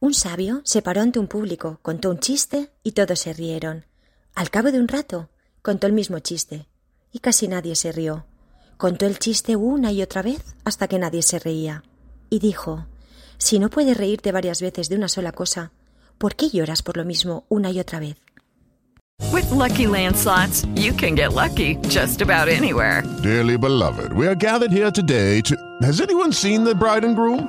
Un sabio se paró ante un público, contó un chiste y todos se rieron. Al cabo de un rato, contó el mismo chiste y casi nadie se rió. Contó el chiste una y otra vez hasta que nadie se reía. Y dijo, si no puedes reírte varias veces de una sola cosa, ¿por qué lloras por lo mismo una y otra vez? With Lucky Land slots, you can get lucky just about anywhere. Dearly beloved, we are gathered here today to. Has anyone seen the bride and groom?